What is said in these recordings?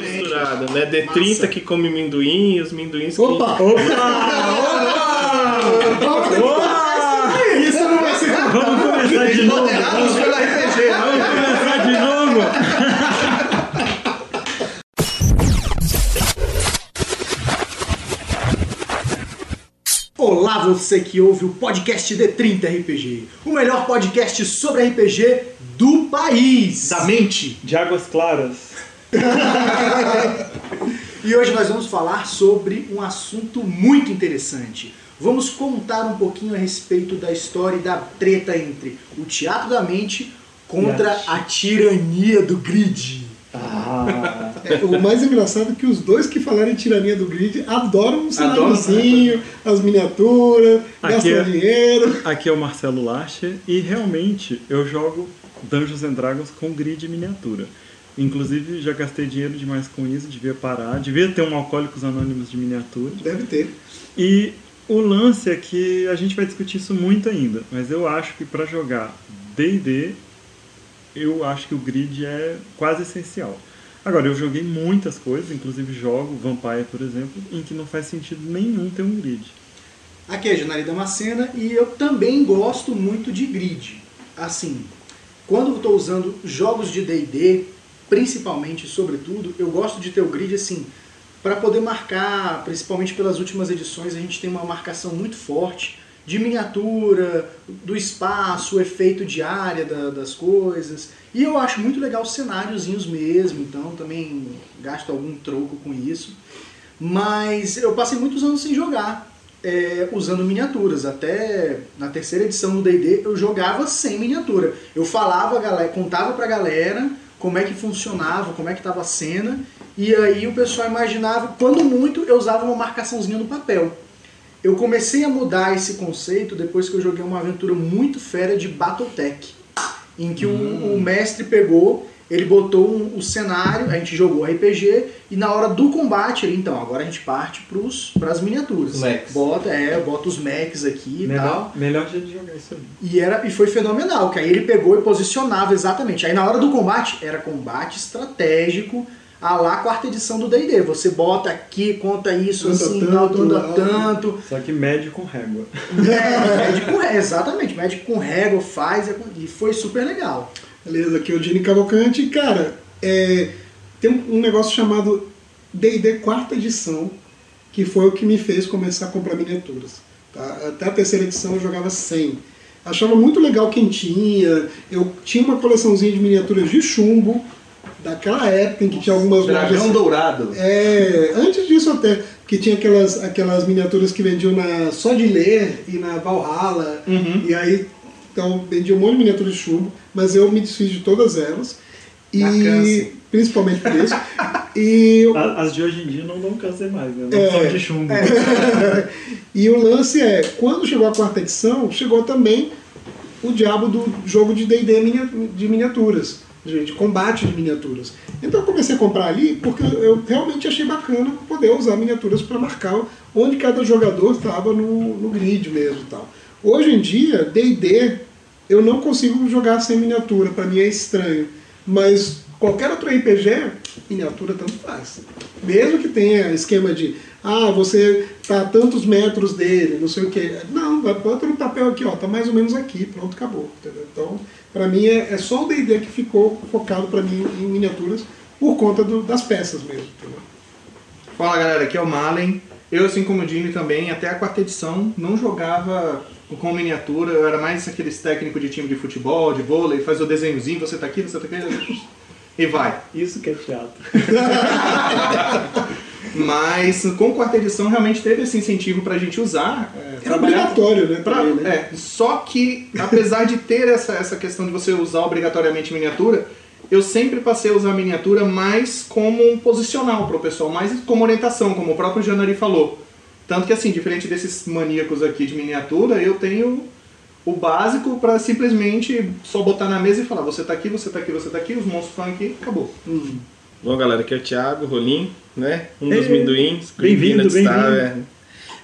misturado, né? D30 que come minduim e os minduins que... Opa! Isso não vai ser Vamos começar de novo. Vamos começar de novo. Olá, você que ouve o podcast D30 RPG, o melhor podcast sobre RPG do país. Da mente. De águas claras. E hoje nós vamos falar sobre um assunto muito interessante. Vamos contar um pouquinho a respeito da história e da treta entre o teatro da mente contra a tirania do grid. Ah, É, o mais engraçado é que os dois que falaram em tirania do grid adoram um cenáriozinho, as miniaturas, Aqui gastam é- dinheiro. aqui é o Marcelo Lacher e realmente eu jogo Dungeons and Dragons com grid miniatura. Inclusive já gastei dinheiro demais com isso, devia parar, devia ter um Alcoólicos Anônimos de miniatura. Deve ter. E o lance é que a gente vai discutir isso muito ainda, mas eu acho que para jogar D&D, eu acho que o grid é quase essencial. Agora, eu joguei muitas coisas, inclusive jogo Vampire, por exemplo, em que não faz sentido nenhum ter um grid. Aqui é a Janari Damascena e eu também gosto muito de grid. Assim, quando eu estou usando jogos de D&D, principalmente, sobretudo, eu gosto de ter o grid assim, para poder marcar, principalmente pelas últimas edições, a gente tem uma marcação muito forte de miniatura, do espaço, o efeito de área da- das coisas. E eu acho muito legal os cenáriozinhos mesmo, então também gasto algum troco com isso. Mas eu passei muitos anos sem jogar, é, usando miniaturas. Até na terceira edição do D&D eu jogava sem miniatura. Eu falava, galera, contava pra galera como é que funcionava, como é que estava a cena, e aí o pessoal imaginava, quando muito eu usava uma marcaçãozinha no papel. Eu comecei a mudar esse conceito depois que eu joguei uma aventura muito fera de Battletech, em que o, o mestre pegou, ele botou um- o cenário, a gente jogou RPG, e na hora do combate, ele, então, agora a gente parte para as miniaturas. Os mechs. Bota, é, bota os mechs aqui e tal. Melhor, melhor jeito de jogar isso aí. E, era, e foi fenomenal, que aí ele pegou e posicionava exatamente. Aí na hora do combate, era combate estratégico, a lá quarta edição do D&D. Você bota aqui, conta isso, Anda assim, tanto, tal, anda tanto. Só que médio com régua. É, médico com régua, exatamente. Médico com régua, faz, e foi super legal. Beleza, aqui é o Dini Cavalcante. Cara, é, tem um, um negócio chamado D&D quarta edição, que foi o que me fez começar a comprar miniaturas. tá? Até a terceira edição eu jogava 100. Achava muito legal quem tinha. Eu tinha uma coleçãozinha de miniaturas de chumbo, daquela época em que tinha algumas Dragão lojas... dourado. É, antes disso até, que tinha aquelas, aquelas miniaturas que vendiam na Só de Ler e na Valhalla, Uhum. e aí então vendia um monte de miniaturas de chumbo, mas eu me desfiz de todas elas. E principalmente por isso. E, eu- As de hoje em dia não dão câncer mais, né? Não É. são de chumbo. e o lance é, quando chegou a quarta edição, chegou também o diabo do jogo de D&D de miniaturas, de, combate de miniaturas. Então eu comecei a comprar ali porque eu realmente achei bacana poder usar miniaturas para marcar onde cada jogador estava no, no grid mesmo e tal. Hoje em dia, D&D, eu não consigo jogar sem miniatura, para mim é estranho. Mas qualquer outro RPG, miniatura tanto faz. Mesmo que tenha esquema de, ah, você tá a tantos metros dele, não sei o que. Não, bota no papel aqui, ó, tá mais ou menos aqui, pronto, acabou. entendeu? Então, para mim é, é só o D&D que ficou focado para mim em miniaturas por conta do- das peças mesmo. entendeu? Fala galera, aqui é o Malen. Eu, assim como o Jimmy também, até a quarta edição, não jogava com miniatura. Eu era mais aqueles técnicos de time de futebol, de vôlei, faz o desenhozinho, você tá aqui, você tá aqui, e vai. Isso que é teatro. Mas com quarta edição realmente teve esse incentivo pra gente usar. É, Era obrigatório, né? Pra- né? é, só que, apesar de ter essa, essa questão de você usar obrigatoriamente miniatura, eu sempre passei a usar a miniatura mais como um posicional para o pessoal, mais como orientação, como o próprio Janari falou. Tanto que, assim, diferente desses maníacos aqui de miniatura, eu tenho o básico para simplesmente só botar na mesa e falar: você tá aqui, você tá aqui, você tá aqui, os monstros estão aqui, acabou. Bom, galera, aqui é o Thiago Rolim, né? Um dos Ei, minduins. bem-vindo, tá? bem-vindo.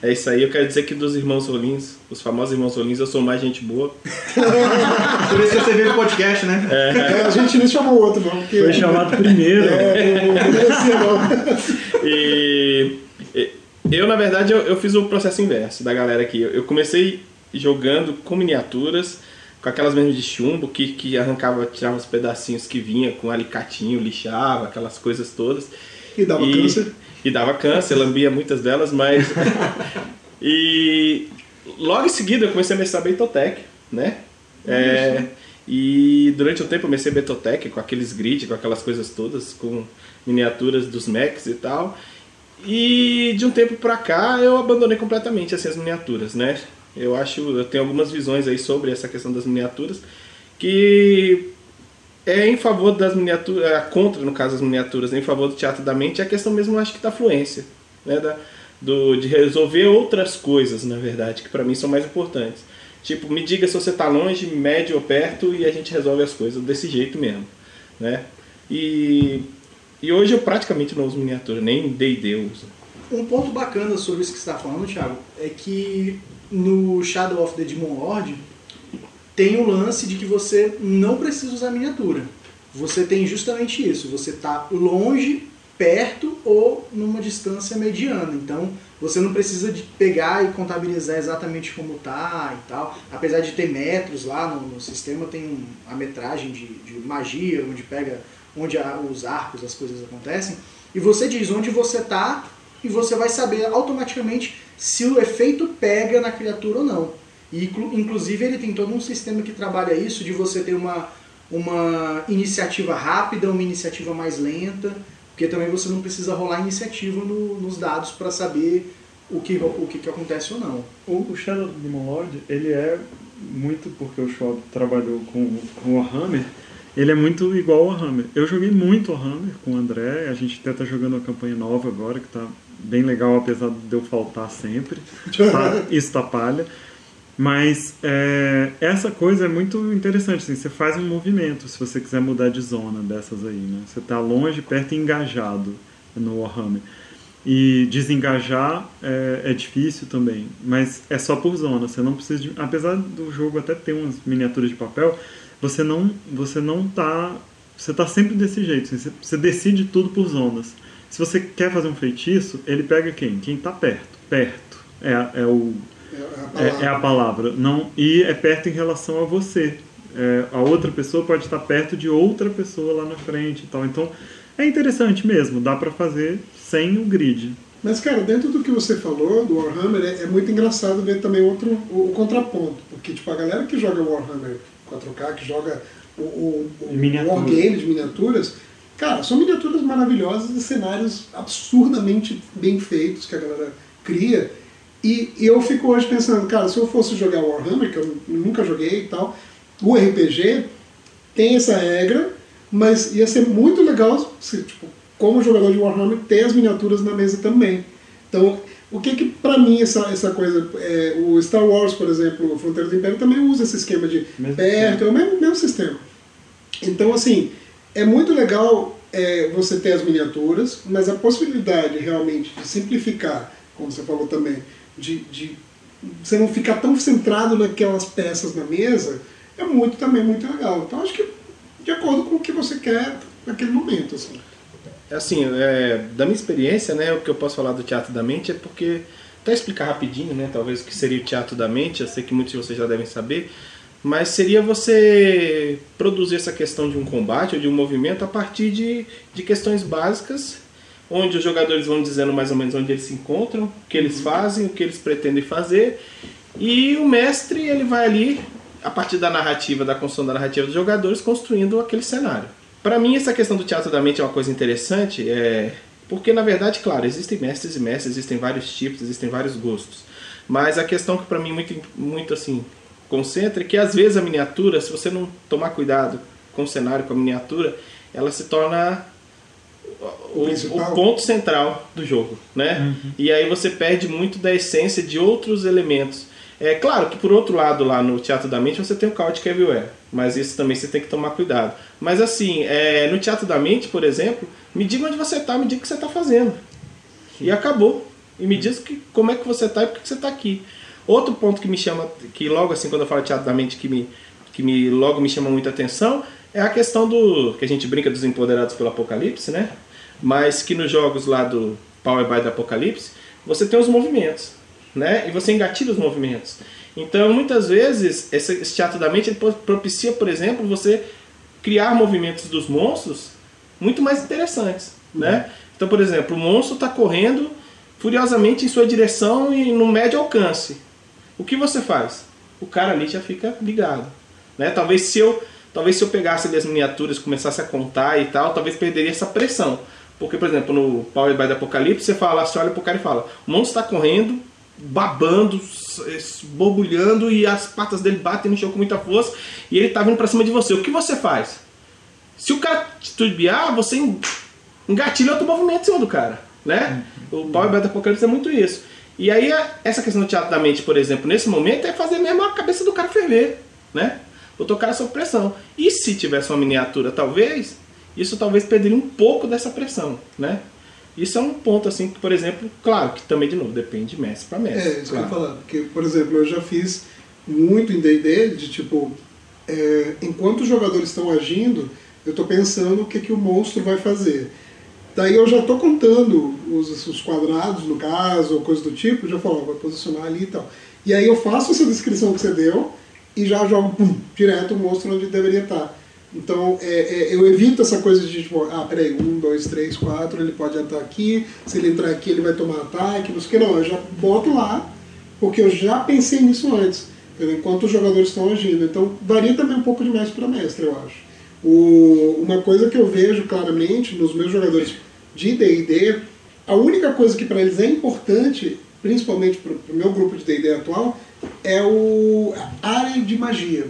É, É isso aí, eu quero dizer que dos irmãos Rolins, os famosos irmãos Rolins, eu sou mais gente boa. Por isso que você veio no podcast, né? É, a gente não chamou o outro, não. Porque, Foi chamado primeiro. É, não, merecia, não. E e- eu, na verdade, eu, eu fiz o processo inverso da galera aqui. Eu eu comecei jogando com miniaturas, com aquelas mesmo de chumbo, que, que arrancava, tirava os pedacinhos que vinha com alicatinho, lixava, aquelas coisas todas. E dava câncer. E dava câncer, lambia muitas delas, mas. e logo em seguida eu comecei a mestrar Beitotec, né? É, e durante um tempo eu comecei Betotec com aqueles grid, com aquelas coisas todas, com miniaturas dos Macs e tal. E de um tempo pra cá eu abandonei completamente assim, as miniaturas, né? Eu acho, eu tenho algumas visões aí sobre essa questão das miniaturas que é em favor das miniaturas, é contra no caso das miniaturas, em favor do teatro da mente, é a questão mesmo acho que da fluência, né, da, do, de resolver outras coisas, na verdade, que para mim são mais importantes. Tipo, me diga se você tá longe, médio ou perto e a gente resolve as coisas desse jeito mesmo, né? E, e hoje eu praticamente não uso miniatura, nem D&D eu uso. Um ponto bacana sobre isso que você está falando, Thiago, é que no Shadow of the Demon Lord tem o lance de que você não precisa usar miniatura. Você tem justamente isso. Você está longe, perto ou numa distância mediana. Então você não precisa de pegar e contabilizar exatamente como tá e tal. Apesar de ter metros lá no, no sistema, tem a metragem de, de magia, onde pega onde os arcos, as coisas acontecem. E você diz onde você tá e você vai saber automaticamente se o efeito pega na criatura ou não. E, inclu- inclusive ele tem todo um sistema que trabalha isso de você ter uma, uma iniciativa rápida, uma iniciativa mais lenta, porque também você não precisa rolar iniciativa no- nos dados para saber o que, o que, que acontece ou não. O, o Shadow Demon Lord, ele é muito porque o Schwab trabalhou com, com o Warhammer, ele é muito igual ao Warhammer. Eu joguei muito Warhammer com o André, a gente até tá jogando uma campanha nova agora, que tá bem legal, apesar de eu faltar sempre. Tá, isso tá palha. Mas é, essa coisa é muito interessante, assim, você faz um movimento se você quiser mudar de zona dessas aí, né? Você tá longe, perto e engajado no Warhammer. E desengajar é, é difícil também, mas é só por zona. Você não precisa de, apesar do jogo até ter umas miniaturas de papel, você não você não tá você tá sempre desse jeito. assim, Você, você decide tudo por zonas. Se você quer fazer um feitiço, ele pega quem? Quem tá perto. Perto é, a- é o É a é, palavra. é a palavra. Não, e é perto em relação a você. É, a outra pessoa pode estar perto de outra pessoa lá na frente e tal. Então é interessante mesmo, dá pra fazer sem o grid. Mas, cara, dentro do que você falou do Warhammer, é, é muito engraçado ver também outro, o, o contraponto. Porque, tipo, a galera que joga Warhammer 4K, que joga o, o, o Miniatura. Wargame de miniaturas, cara, são miniaturas maravilhosas e cenários absurdamente bem feitos que a galera cria. E eu fico hoje pensando, cara, se eu fosse jogar Warhammer, que eu nunca joguei e tal, o RPG tem essa regra, mas ia ser muito legal se, tipo, como jogador de Warhammer, ter as miniaturas na mesa também. Então, o que que pra mim essa, essa coisa, é, o Star Wars, por exemplo, o Fronteiras do Império também usa esse esquema de Mesmo perto, é o mesmo, mesmo sistema. Então, assim, é muito legal é, você ter as miniaturas, mas a possibilidade realmente de simplificar, como você falou também, de, de você não ficar tão centrado naquelas peças na mesa, é muito também muito legal. Então, acho que de acordo com o que você quer naquele momento, assim. Assim, é, da minha experiência, né, o que eu posso falar do teatro da mente é porque, até explicar rapidinho, né, talvez o que seria o teatro da mente, eu sei que muitos de vocês já devem saber, mas seria você produzir essa questão de um combate ou de um movimento a partir de, de questões básicas, onde os jogadores vão dizendo mais ou menos onde eles se encontram, o que eles fazem, o que eles pretendem fazer, e o mestre ele vai ali, a partir da narrativa, da construção da narrativa dos jogadores, construindo aquele cenário. Para mim, essa questão do teatro da mente é uma coisa interessante, é... porque na verdade, claro, existem mestres e mestres, existem vários tipos, existem vários gostos. Mas a questão que para mim muito, muito assim concentra é que às vezes a miniatura, se você não tomar cuidado com o cenário, com a miniatura, ela se torna o, o ponto central do jogo, né? E aí você perde muito da essência de outros elementos. É claro que por outro lado lá no Teatro da Mente você tem o Chaotic Everywhere, mas isso também você tem que tomar cuidado. Mas assim, é, no Teatro da Mente, por exemplo, me diga onde você está, me diga o que você está fazendo. E acabou. E me diz que, como é que você tá e por que você tá aqui. Outro ponto que me chama, que logo assim, quando eu falo teatro da mente, que me, que me logo me chama muita atenção, é a questão do. que a gente brinca dos empoderados pelo apocalipse, né? Mas que nos jogos lá do Power by do Apocalipse, você tem os movimentos, né? E você engatilha os movimentos. Então, muitas vezes, esse, teatro da mente ele propicia, por exemplo, você criar movimentos dos monstros muito mais interessantes, né? Então, por exemplo, o monstro está correndo furiosamente em sua direção e no médio alcance. O que você faz? O cara ali já fica ligado, né? Talvez se eu, talvez se eu pegasse ali as miniaturas, começasse a contar e tal, talvez perderia essa pressão. Porque, por exemplo, no Power by the Apocalipse, você fala, você olha pro cara e fala: o monstro está correndo, babando, borbulhando e as patas dele batem no chão com muita força e ele tá vindo para cima de você. O que você faz? Se o cara titubear, você engatilha outro movimento em cima do cara, né? O Power Battle Apocalipse é muito isso. E aí essa questão do teatro da mente, por exemplo, nesse momento é fazer mesmo a cabeça do cara ferver, né? Botar o cara sob pressão. E se tivesse uma miniatura, talvez, isso talvez perderia um pouco dessa pressão, né? Isso é um ponto, assim, que, por exemplo, claro, que também, de novo, depende de mestre para mestre. É, isso claro. que eu ia falar. Porque, por exemplo, eu já fiz muito em D&D, de tipo, é, enquanto os jogadores estão agindo, eu estou pensando o que, que o monstro vai fazer. Daí eu já estou contando os, os, quadrados, no caso, ou coisa do tipo, já falo, vai posicionar ali e tal. E aí eu faço essa descrição que você deu e já jogo, pum, direto o monstro onde deveria estar. Então, é, é, eu evito essa coisa de tipo, ah, peraí, um, dois, três, quatro, ele pode entrar aqui, se ele entrar aqui ele vai tomar ataque, não sei o que, não, eu já boto lá, porque eu já pensei nisso antes, entendeu? enquanto os jogadores estão agindo. Então, varia também um pouco de mestre para mestre, eu acho. O, uma coisa que eu vejo claramente nos meus jogadores de D&D, a única coisa que para eles é importante, principalmente para o meu grupo de D&D atual, é o, a área de magia.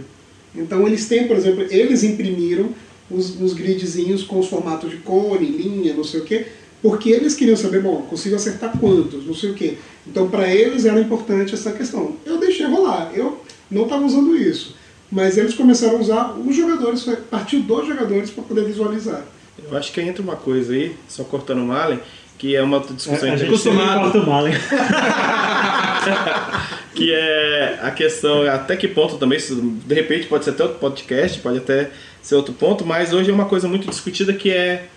Então eles têm, por exemplo, eles imprimiram os, os gridzinhos com os formatos de cone, linha, não sei o quê, porque eles queriam saber, bom, consigo acertar quantos, não sei o quê. Então para eles era importante essa questão. Eu deixei rolar, eu não estava usando isso. Mas eles começaram a usar os jogadores, partiu dos jogadores para poder visualizar. Eu acho que entra uma coisa aí, só cortando o Malen, que é uma discussão É, a gente sempre corta o Malen. que é a questão, até que ponto também, se- de repente pode ser até outro podcast, pode até ser outro ponto, mas hoje é uma coisa muito discutida que é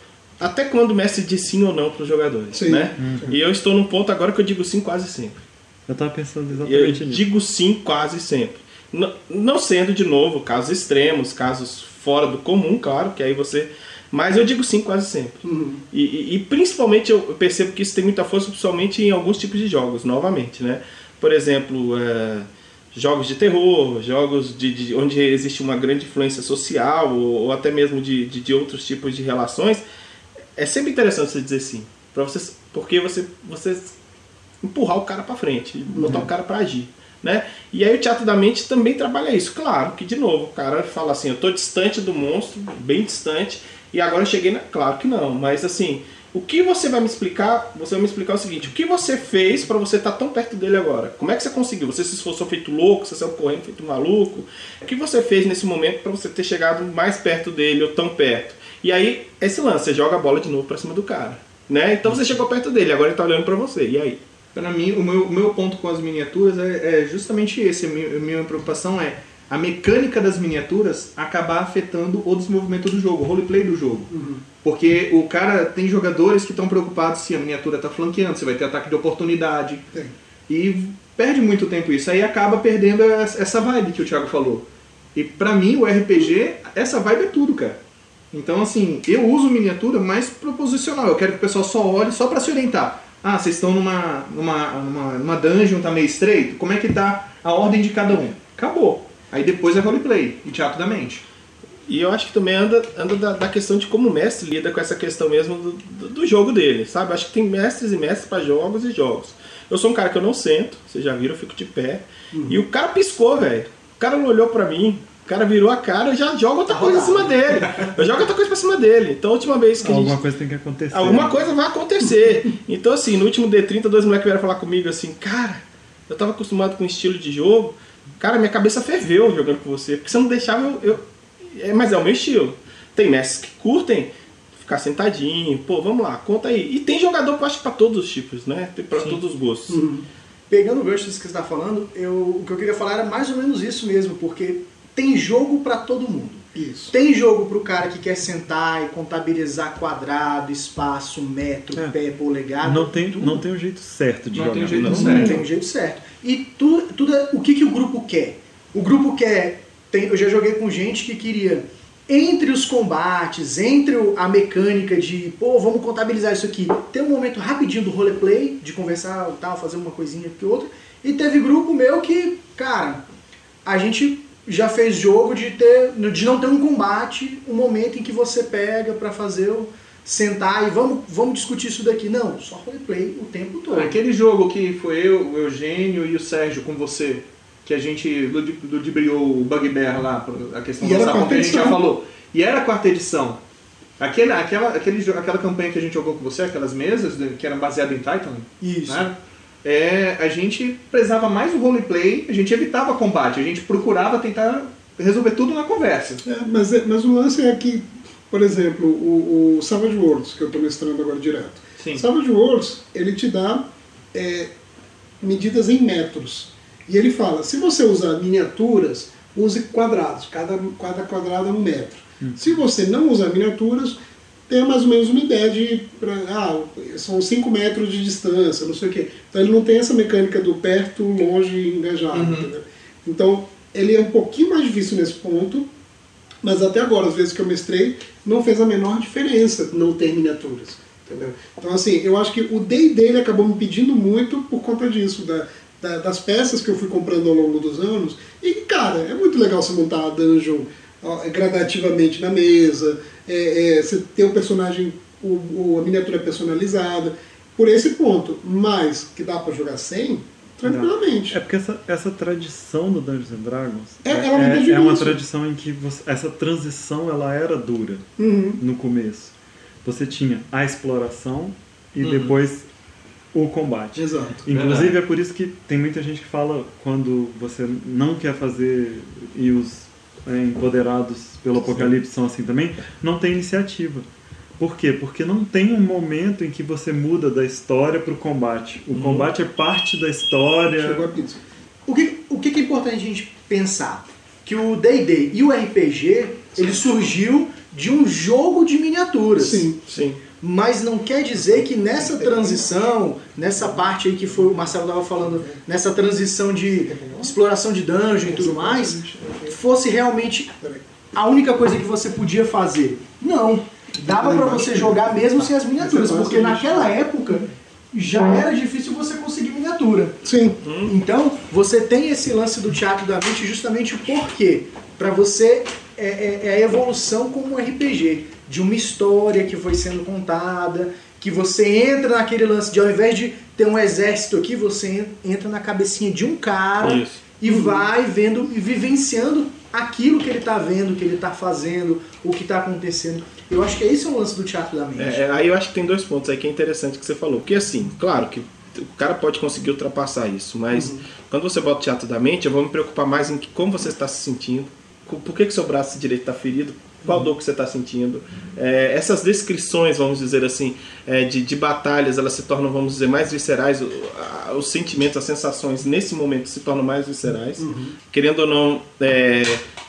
até quando o mestre diz sim ou não para os jogadores, Sim. né? E eu estou num ponto agora que eu digo sim quase sempre. Eu tava pensando Eu exatamente nisso. digo sim quase sempre. N- Não sendo, de novo, casos extremos, casos fora do comum, claro, que aí você. Mas eu digo sim quase sempre. Uhum. E, e- e principalmente eu percebo que isso tem muita força, principalmente em alguns tipos de jogos, novamente, né? Por exemplo, é, jogos de terror, jogos de, de- onde existe uma grande influência social, ou, ou até mesmo de, de, de outros tipos de relações. É sempre interessante você dizer sim, para você, porque você, você empurrar o cara para frente, botar o cara para agir. Né? E aí o teatro da mente também trabalha isso. Claro que, de novo, o cara fala assim, eu tô distante do monstro, bem distante, e agora eu cheguei na... Claro que não, mas assim, o que você vai me explicar? Você vai me explicar o seguinte, o que você fez para você estar tão perto dele agora? Como é que você conseguiu? Você se esforçou feito louco, você saiu correndo feito maluco? O que você fez nesse momento para você ter chegado mais perto dele ou tão perto? E aí, esse lance, você joga a bola de novo para cima do cara. Né? Então você chegou perto dele, agora ele tá olhando para você. E aí? Para mim, o meu, o meu ponto com as miniaturas é, é justamente esse. A minha, a minha preocupação é a mecânica das miniaturas acabar afetando o desenvolvimento do jogo, o roleplay do jogo. Porque o cara tem jogadores que estão preocupados se a miniatura está flanqueando, se vai ter ataque de oportunidade. Tem. E perde muito tempo isso. Aí acaba perdendo essa vibe que o Thiago falou. E pra mim, o RPG, essa vibe é tudo, cara. Então, assim, eu uso miniatura mais proposicional. Eu quero que o pessoal só olhe só pra se orientar. Ah, vocês estão numa, numa, numa, numa dungeon, tá meio estreito? Como é que tá a ordem de cada um? Acabou. Aí depois é roleplay e teatro da mente. E eu acho que também anda, anda da, da questão de como o mestre lida com essa questão mesmo do, do, do jogo dele, sabe? Eu acho que tem mestres e mestres para jogos e jogos. Eu sou um cara que eu não sento, vocês já viram, eu fico de pé. E o cara piscou, velho. O cara não olhou pra mim. O cara virou a cara e já joga outra coisa em cima dele. Eu jogo outra coisa pra cima dele. Então a última vez que a Alguma gente. coisa tem que acontecer. Alguma coisa vai acontecer. Então, assim, no último D30, dois moleques vieram falar comigo assim, cara, eu tava acostumado com um estilo de jogo. Cara, minha cabeça ferveu jogando com você. Porque você não deixava eu. eu- É, mas é o meu estilo. Tem mestres que curtem ficar sentadinho. Pô, vamos lá, conta aí. E tem jogador que eu acho pra todos os tipos, né? Tem pra todos os gostos. Pegando o gancho disso que você está falando, eu, o que eu queria falar era mais ou menos isso mesmo, porque tem jogo para todo mundo. Isso. Tem jogo pro cara que quer sentar e contabilizar quadrado, espaço, metro, É. pé, polegada. Não tem, tudo. não tem um jeito certo de Não jogar. tem um jeito não. certo. Não tem um jeito certo. E tudo, tudo é, o que, que o grupo quer? O grupo quer. Tem, eu já joguei com gente que queria, entre os combates, entre a mecânica de, pô, vamos contabilizar isso aqui, ter um momento rapidinho do roleplay, de conversar tal, fazer uma coisinha que outra. E teve grupo meu que, cara, a gente já fez jogo de ter de não ter um combate, um momento em que você pega pra fazer o sentar e vamos, vamos discutir isso daqui. Não, só roleplay o tempo todo. Aquele jogo que foi eu, o Eugênio e o Sérgio com você, que a gente ludi- ludibriou o Bugbear lá, a questão E do era sapão que a gente já falou. E era a quarta edição. Aquele, aquela, aquele, aquela campanha que a gente jogou com você, aquelas mesas né, que eram baseadas em Titan, Isso. né? É, a gente prezava mais o roleplay, a gente evitava combate, a gente procurava tentar resolver tudo na conversa. É, mas, é- mas o lance é que, por exemplo, o, o Savage Worlds, que eu estou mestrando agora direto. Sim. Savage Worlds, ele te dá é, medidas em metros. E ele fala, se você usar miniaturas, use quadrados, cada, cada quadrado é um metro. Se você não usar miniaturas, tenha mais ou menos uma ideia de, ah, são 5 metros de distância, não sei o quê. Então ele não tem essa mecânica do perto, longe, engajado. Uhum. entendeu? Então ele é um pouquinho mais difícil nesse ponto, mas até agora, às vezes que eu mestrei, não fez a menor diferença não ter miniaturas. Entendeu? Então, assim, eu acho que o D&D ele acabou me pedindo muito por conta disso, da, da- das peças que eu fui comprando ao longo dos anos. E, cara, é muito legal você montar a dungeon ó, gradativamente na mesa, é, é, você ter o personagem, o, o- a miniatura personalizada, por esse ponto. Mas, que dá pra jogar sem, tranquilamente. É porque essa, essa tradição do Dungeons and Dragons É, é, é uma tradição em que você- essa transição ela era dura Uhum. no começo. Você tinha a exploração e Uhum. depois o combate. Exato. Inclusive Verdade. é por isso que tem muita gente que fala quando você não quer fazer e os é, empoderados pelo apocalipse são assim também, não tem iniciativa. Por quê? Porque não tem um momento em que você muda da história para o combate. O combate é parte da história. Chegou a pizza. O que, o que é importante a gente pensar? Que o D&D e o RPG, ele surgiu de um jogo de miniaturas. Sim. Sim. Mas não quer dizer que nessa transição, nessa parte aí que foi o Marcelo estava falando, nessa transição de exploração de dungeon e tudo mais, fosse realmente a única coisa que você podia fazer. Não. Dava pra você jogar mesmo sem as miniaturas, porque naquela época já era difícil você conseguir miniatura. Sim. Então, você tem esse lance do teatro da mente justamente por quê? Pra você é, é- é a evolução como um RPG, de uma história que foi sendo contada, que você entra naquele lance de ao invés de ter um exército aqui, você en- entra na cabecinha de um cara Isso. e vai vendo e vivenciando aquilo que ele tá vendo, que ele tá fazendo, o que tá acontecendo. Eu acho que esse é o lance do teatro da mente. É, é, aí eu acho que tem dois pontos aí que é interessante que você falou. Porque assim, claro que o cara pode conseguir ultrapassar isso, mas quando você bota o teatro da mente, eu vou me preocupar mais em como você está se sentindo, por que, que seu braço direito está ferido, qual dor que você está sentindo. É, essas descrições, vamos dizer assim, é, de, de batalhas, elas se tornam, vamos dizer, mais viscerais, o- a- os sentimentos, as sensações nesse momento se tornam mais viscerais. Querendo ou não, é,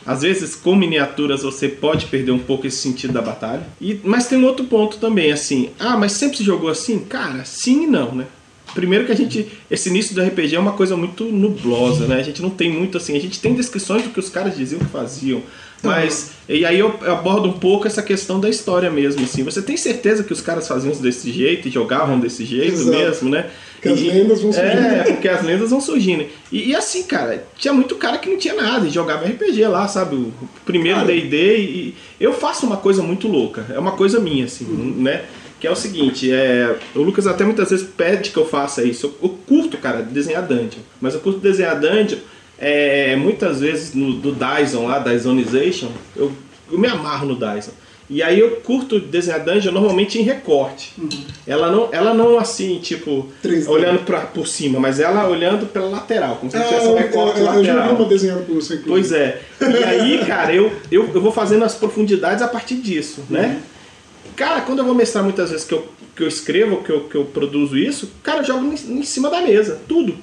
às vezes com miniaturas você pode perder um pouco esse sentido da batalha. E, mas tem um outro ponto também, assim, ah, mas sempre se jogou assim? Cara, sim e não, né? Primeiro que a gente, esse início do RPG é uma coisa muito nublosa, né? A gente não tem muito assim, a gente tem descrições do que os caras diziam que faziam, mas e aí eu abordo um pouco essa questão da história mesmo, assim. Você tem certeza que os caras faziam isso desse jeito e jogavam desse jeito Exato. mesmo, né? Porque as lendas vão surgindo. É, porque as lendas vão surgindo. E, e assim, cara, tinha muito cara que não tinha nada e jogava RPG lá, sabe? O primeiro. D&D e eu faço uma coisa muito louca. É uma coisa minha, assim, né? Que é o seguinte, é, o Lucas até muitas vezes pede que eu faça isso. Eu, eu curto, cara, desenhar dungeon. Mas eu curto desenhar dungeon, é, muitas vezes no, do Dyson lá, Dysonization, eu, eu me amarro no Dyson. E aí eu curto desenhar dungeon normalmente em recorte. Ela não, ela não assim, tipo, 3D. olhando pra, por cima, mas ela olhando pela lateral, como se Ah, tivesse um eu, recorte eu, eu lateral. uma desenhada por você, inclusive. Pois é. E aí, cara, eu, eu, eu vou fazendo as profundidades a partir disso, né? Cara, quando eu vou mestrar muitas vezes que eu, que eu escrevo, que eu, que eu produzo isso, cara, eu jogo em, em cima da mesa, tudo.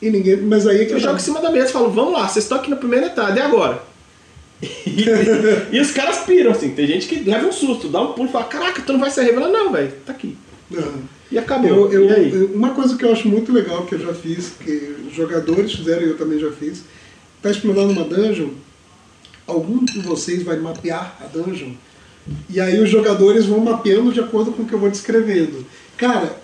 E ninguém. Mas aí é que Eu tá. jogo em cima da mesa e falo, vamos lá, vocês estão aqui na primeira entrada, e agora? E, e os caras piram, assim, tem gente que leva um susto, dá um pulo e fala, caraca, tu não vai ser revelado? Não, velho, tá aqui. Aham. E acabou. Eu, eu- e eu- uma coisa que eu acho muito legal que eu já fiz, que os jogadores fizeram e eu também já fiz, tá explorando uma dungeon, algum de vocês vai mapear a dungeon, e aí os jogadores vão mapeando de acordo com o que eu vou descrevendo. Cara,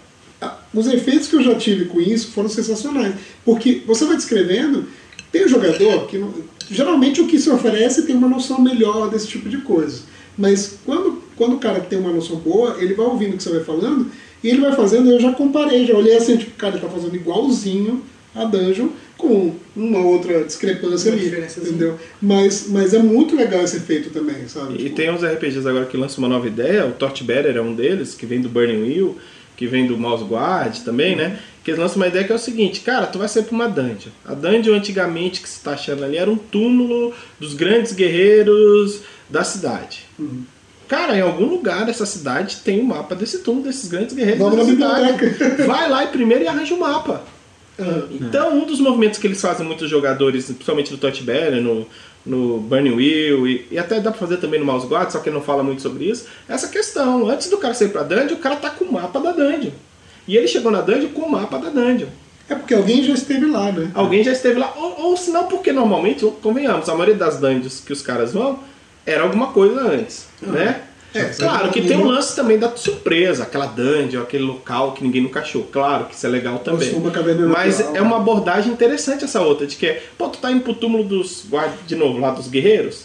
os efeitos que eu já tive com isso foram sensacionais, porque você vai descrevendo, tem um jogador que não- geralmente o que se oferece tem uma noção melhor desse tipo de coisa. Mas quando, quando o cara tem uma noção boa, ele vai ouvindo o que você vai falando e ele vai fazendo, eu já comparei, já olhei assim, tipo, cara, ele tá fazendo igualzinho a Dungeon com uma outra discrepância Uma ali, entendeu? Mas, mas é muito legal esse efeito também, sabe? E Tipo, tem uns RPGs agora que lançam uma nova ideia, o Torchbearer é um deles, que vem do Burning Wheel, que vem do Mouse Guard também, né? Que eles lançam uma ideia que é o seguinte, cara, tu vai sair pra uma dungeon. A dungeon antigamente que você tá achando ali era um túmulo dos grandes guerreiros da cidade. Cara, em algum lugar dessa cidade tem um mapa desse túmulo desses grandes guerreiros Vamos da cidade. biblioteca. Vai lá e primeiro e arranja o mapa. Ah, Então, um dos movimentos que eles fazem muitos jogadores, principalmente no Touchbearer, no, no Burning Wheel, e, e até dá pra fazer também no Mouse Guard, só que ele não fala muito sobre isso, é essa questão. Antes do cara sair pra dungeon, o cara tá com o mapa da dungeon. E ele chegou na dungeon com o mapa da dungeon. é porque alguém já esteve lá, né? Alguém já esteve lá, ou, ou se não, porque normalmente, convenhamos, a maioria das dungeons que os caras vão, era alguma coisa antes, né? É, claro que tem um lance também da surpresa, aquela dungeon, aquele local que ninguém nunca achou. Claro que isso é legal também. Mas é uma abordagem interessante essa outra, de que, é, pô, tu tá indo pro túmulo dos guardas, de novo, lá dos guerreiros,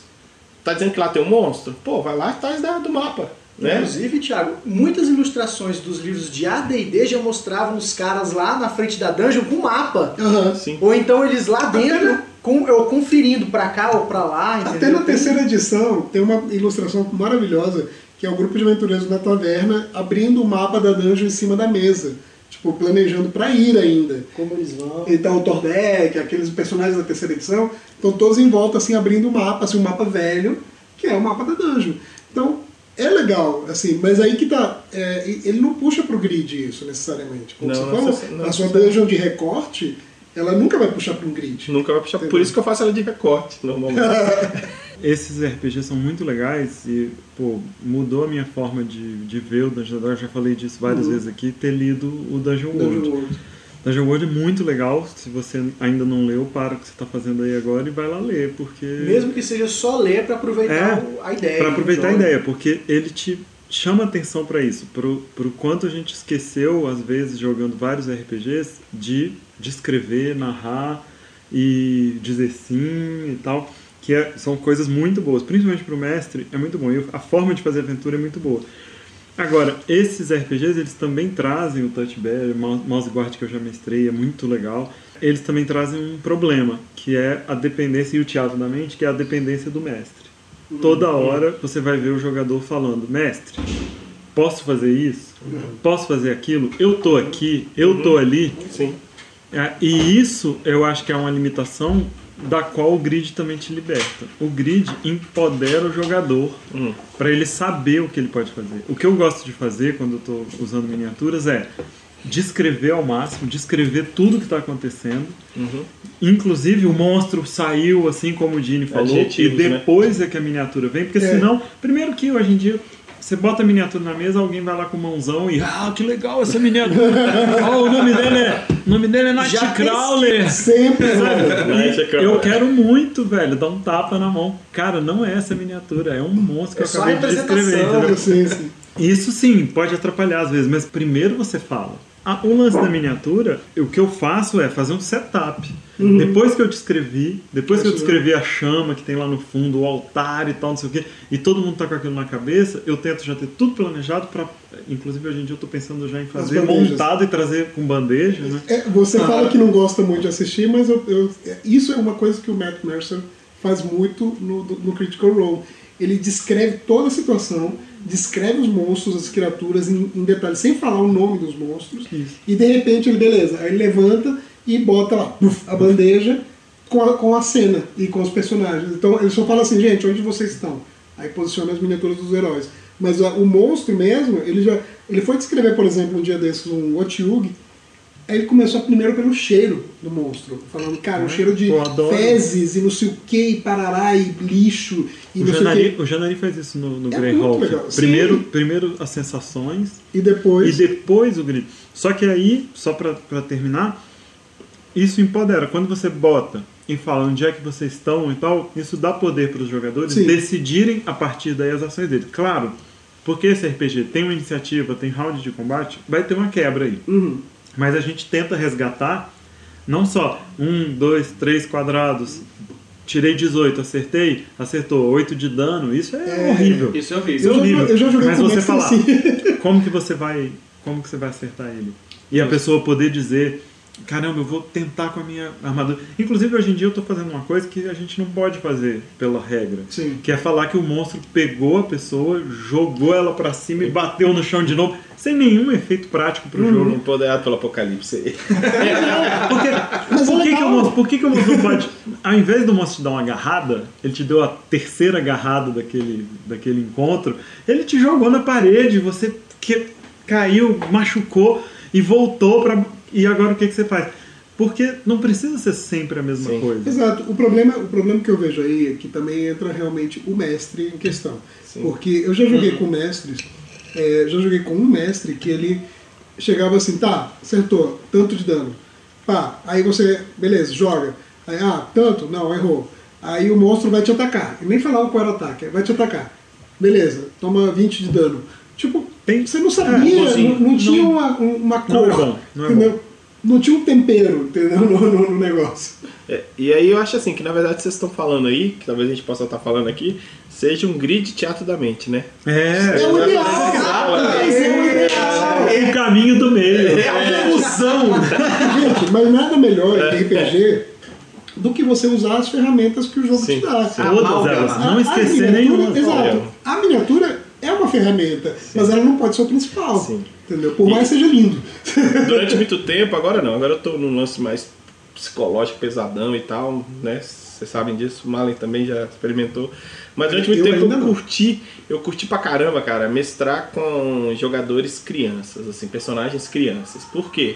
tá dizendo que lá tem um monstro? Pô, vai lá atrás da- do mapa, né? Inclusive, Thiago, muitas ilustrações dos livros de AD&D já mostravam os caras lá na frente da dungeon com mapa. Sim. Ou então eles lá dentro, com, eu conferindo pra cá ou pra lá, entendeu? Até na terceira edição tem uma ilustração maravilhosa que é o grupo de aventureiros na taverna abrindo o mapa da dungeon em cima da mesa. Tipo, planejando pra ir ainda. Como eles vão. Então o Tordek, aqueles personagens da terceira edição, estão todos em volta, assim, abrindo o mapa, assim, um mapa velho, que é o mapa da dungeon. Então, é legal, assim, mas aí que tá. é, ele não puxa pro grid isso necessariamente. Como Não, você falou, não a sua dungeon de recorte, ela nunca vai puxar pra um grid. Nunca vai puxar. Por Entendeu? isso que eu faço ela de recorte, normalmente. Esses RPGs são muito legais e, pô, mudou a minha forma de, de ver o Dungeon Dragons. Já falei disso várias Uhum. vezes aqui, ter lido o Dungeon World. Dungeon World. Dungeon World é muito legal. Se você ainda não leu, para o que você está fazendo aí agora e vai lá ler, porque. Mesmo que seja só ler pra aproveitar É, o- a ideia. Para aproveitar a do jogo. ideia, porque ele te chama atenção para isso, pro, pro quanto a gente esqueceu, às vezes, jogando vários RPGs, de descrever, narrar e dizer sim e tal, que é- são coisas muito boas, principalmente para o mestre, é muito bom, e a forma de fazer aventura é muito boa. Agora, esses RPGs, eles também trazem o Touch Bear, Mouse Guard que eu já mestrei, é muito legal. Eles também trazem um problema, que é a dependência, e o teatro da mente, que é a dependência do mestre. Toda hora você vai ver o jogador falando, mestre, posso fazer isso? Posso fazer aquilo? Eu tô aqui, eu tô ali. Sim. É, E isso eu acho que é uma limitação da qual o grid também te liberta. O grid empodera o jogador Hum. para ele saber o que ele pode fazer. O que eu gosto de fazer quando eu estou usando miniaturas é descrever ao máximo, descrever tudo que está acontecendo. Uhum. Inclusive o monstro saiu, assim como o Dini falou, e Adjetivos, né? depois é que a miniatura vem, porque É. senão, primeiro que hoje em dia você bota a miniatura na mesa, alguém vai lá com mãozão e ah, que legal essa miniatura. Ó, o nome dele é, o nome dele é Nightcrawler. Sempre, Sabe? velho. Nightcrawler. E eu quero muito, velho, dar um tapa na mão. Cara, não é essa miniatura, é um monstro que É eu só acabei de descrever. representação. entendeu? Sim, sim. Isso sim, pode atrapalhar às vezes, mas primeiro você fala. Ah, o lance da miniatura, o que eu faço é fazer um setup. Depois que eu descrevi, depois que eu descrevi a chama que tem lá no fundo, o altar e tal, não sei o quê, e todo mundo tá com aquilo na cabeça, eu tento já ter tudo planejado para, inclusive hoje em dia eu tô pensando já em fazer montado e trazer com bandeja, né? É, você fala que não gosta muito de assistir, mas eu, eu- é, isso é uma coisa que o Matt Mercer faz muito no, no Critical Role. Ele descreve toda a situação, descreve os monstros, as criaturas em, em detalhes, sem falar o nome dos monstros. Isso. E de repente ele, beleza, aí ele levanta e bota lá a bandeja com a, com a cena e com os personagens. Então ele só fala assim, gente, onde vocês estão? Aí posiciona as miniaturas dos heróis. Mas ó, o monstro mesmo, ele já. Ele foi descrever, por exemplo, um dia desses, um Otyug. Aí ele começou primeiro pelo cheiro do monstro. Falando, cara, um cheiro de fezes e não sei o que, e parará, e lixo, e O não sei o Janari, que. o Janari faz isso no, no É Grey muito Hawk. legal. Sim. Primeiro, primeiro as sensações E depois. e depois o grito. Só que aí, só pra, pra terminar, isso empodera. Quando você bota e fala onde é que vocês estão e tal, isso dá poder para os jogadores Sim. decidirem a partir daí as ações deles. Claro, porque esse RPG tem uma iniciativa, tem round de combate, vai ter uma quebra aí. Uhum. Mas a gente tenta resgatar não só um, dois, três quadrados, tirei 18, acertei, acertou 8 de dano, isso é, É, horrível. Isso é horrível. é Eu já- horrível. eu já joguei Mas você falar, assim. como que você vai, como que você vai acertar ele? E a pessoa poder dizer, caramba, eu vou tentar com a minha armadura. Inclusive hoje em dia eu tô fazendo uma coisa que a gente não pode fazer pela regra, Sim. que é falar que o monstro pegou a pessoa, jogou ela pra cima e bateu no chão de novo, sem nenhum efeito prático pro jogo. Empoderado pelo apocalipse. Porque, Mas é por, que, que, o monstro, por que, que o monstro não pode. Ao invés do monstro te dar uma agarrada, ele te deu a terceira agarrada daquele, daquele encontro, ele te jogou na parede, você que, caiu, machucou e voltou pra. E agora o que, que você faz? Porque não precisa ser sempre a mesma Sim. coisa. Exato. O problema, o problema que eu vejo aí é que também entra realmente o mestre em questão. Sim. Porque eu já joguei com mestres, é, já joguei com um mestre que ele chegava assim, tá, acertou, tanto de dano. Pá, aí você, beleza, joga. Aí, ah, tanto? Não, errou. Aí o monstro vai te atacar. E nem falava qual era o ataque, vai te atacar. Beleza, toma 20 de dano. Tipo, Tem- você não sabia, bonzinho. não, não tinha Não- uma, uma cor. não é bom, não é entendeu? Não tinha um tempero, entendeu? No, no- no negócio. É, e aí eu acho assim, que na verdade vocês estão falando aí, que talvez a gente possa estar falando aqui, seja um grid teatro da mente, né? É, É o ideal! Esse é o ideal! é o caminho do meio. É a fusão! Gente, mas nada melhor em RPG do que você usar as ferramentas que o jogo Sim, te dá. sim. Todas elas, não esquecer nenhuma. Exato. A miniatura é uma ferramenta, mas ela não pode ser o principal. Sim. Entendeu? Por mais que seja lindo. Durante muito tempo, agora não, agora eu tô num lance mais psicológico, pesadão e tal, né? Vocês sabem disso, o Malen também já experimentou. Mas durante muito Eu tempo eu não. curti, eu curti pra caramba, cara, mestrar com jogadores crianças, assim, personagens crianças. Por quê?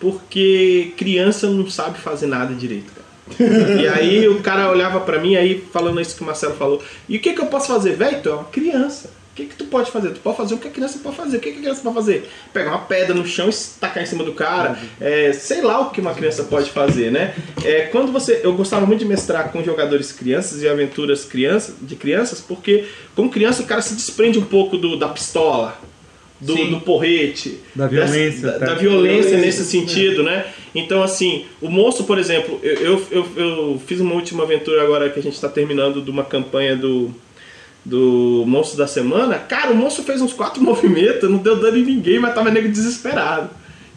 Porque criança não sabe fazer nada direito, cara. e aí o cara olhava pra mim, aí falando isso que o Marcelo falou, e o que, que eu posso fazer? Velho, tu é uma criança. O que, que tu pode fazer? Tu pode fazer o que a criança pode fazer. O que, a criança pode fazer? Pegar uma pedra no chão e tacar em cima do cara. É, sei lá o que uma criança pode fazer, né? É, quando você. Eu gostava muito de mestrar com jogadores crianças e aventuras crianças, de crianças, porque com criança o cara se desprende um pouco do, da pistola. Do, do porrete, Da violência, dessa- da, tá? da violência Violência, nesse sentido, né? Então, assim, o monstro, por exemplo, eu, eu, eu, eu fiz uma última aventura agora que a gente está terminando de uma campanha do, do Monstro da Semana. Cara, o monstro fez uns quatro movimentos, não deu dano em ninguém, mas tava nego desesperado.